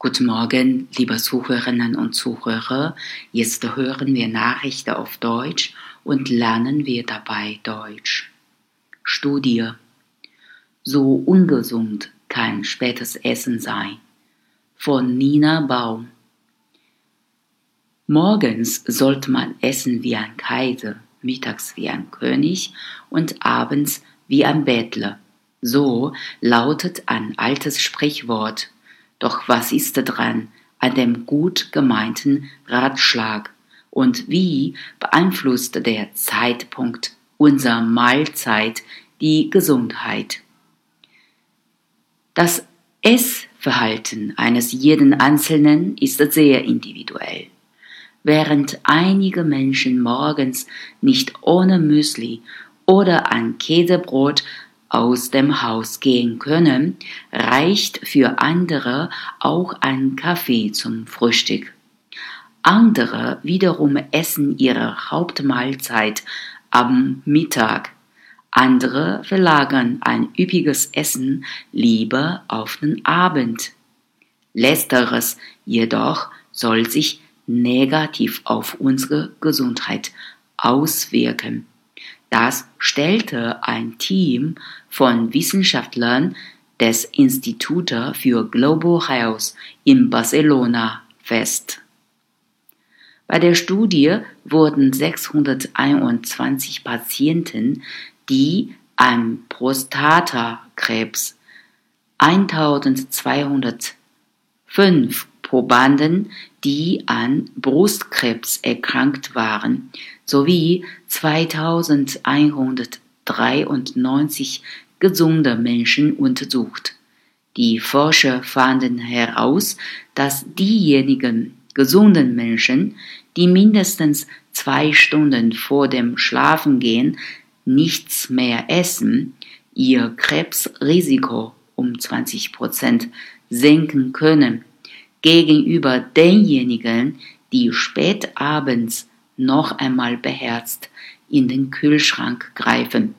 Guten Morgen, liebe Zuhörerinnen und Zuhörer. Jetzt hören wir Nachrichten auf Deutsch und lernen wir dabei Deutsch. Studie. So ungesund kann spätes Essen sein. Von Nina Baum. Morgens sollte man essen wie ein Kaiser, mittags wie ein König und abends wie ein Bettler. So lautet ein altes Sprichwort doch was ist dran an dem gut gemeinten Ratschlag? Und wie beeinflusst der Zeitpunkt unserer Mahlzeit die Gesundheit? Das Essverhalten eines jeden Einzelnen ist sehr individuell. Während einige Menschen morgens nicht ohne Müsli oder ein Käsebrot aus dem Haus gehen können, reicht für andere auch ein Kaffee zum Frühstück. Andere wiederum essen ihre Hauptmahlzeit am Mittag. Andere verlagern ein üppiges Essen lieber auf den Abend. Letzteres jedoch soll sich negativ auf unsere Gesundheit auswirken. Das stellte ein Team von Wissenschaftlern des Institute für Global Health in Barcelona fest. Bei der Studie wurden 621 Patienten, die an Prostatakrebs, 1205 Probanden, die an Brustkrebs erkrankt waren, sowie 2193 gesunde Menschen untersucht. Die Forscher fanden heraus, dass diejenigen gesunden Menschen, die mindestens zwei Stunden vor dem Schlafengehen nichts mehr essen, ihr Krebsrisiko um 20 Prozent senken können gegenüber denjenigen, die spät abends noch einmal beherzt in den Kühlschrank greifen.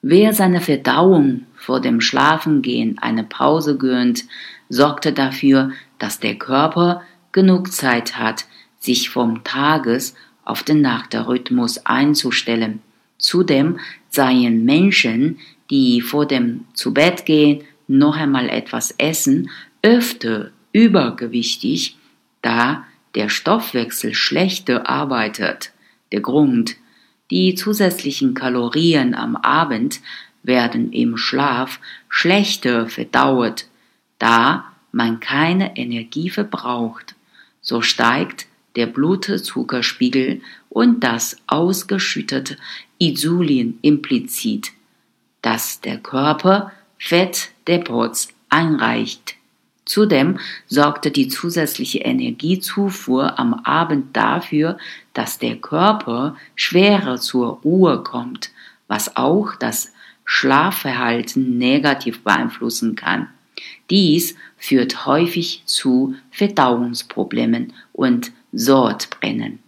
Wer seine Verdauung vor dem Schlafengehen eine Pause gönnt, sorgte dafür, dass der Körper genug Zeit hat, sich vom Tages auf den Nachtrhythmus einzustellen. Zudem seien Menschen, die vor dem Zubettgehen noch einmal etwas essen, öfter übergewichtig, da der Stoffwechsel schlechter arbeitet. Der Grund, die zusätzlichen Kalorien am Abend werden im Schlaf schlechter verdauert, da man keine Energie verbraucht. So steigt der Blutzuckerspiegel und das ausgeschüttete Insulin implizit, dass der Körper Fettdepots einreicht. Zudem sorgte die zusätzliche Energiezufuhr am Abend dafür, dass der Körper schwerer zur Ruhe kommt, was auch das Schlafverhalten negativ beeinflussen kann. Dies führt häufig zu Verdauungsproblemen und Sodbrennen.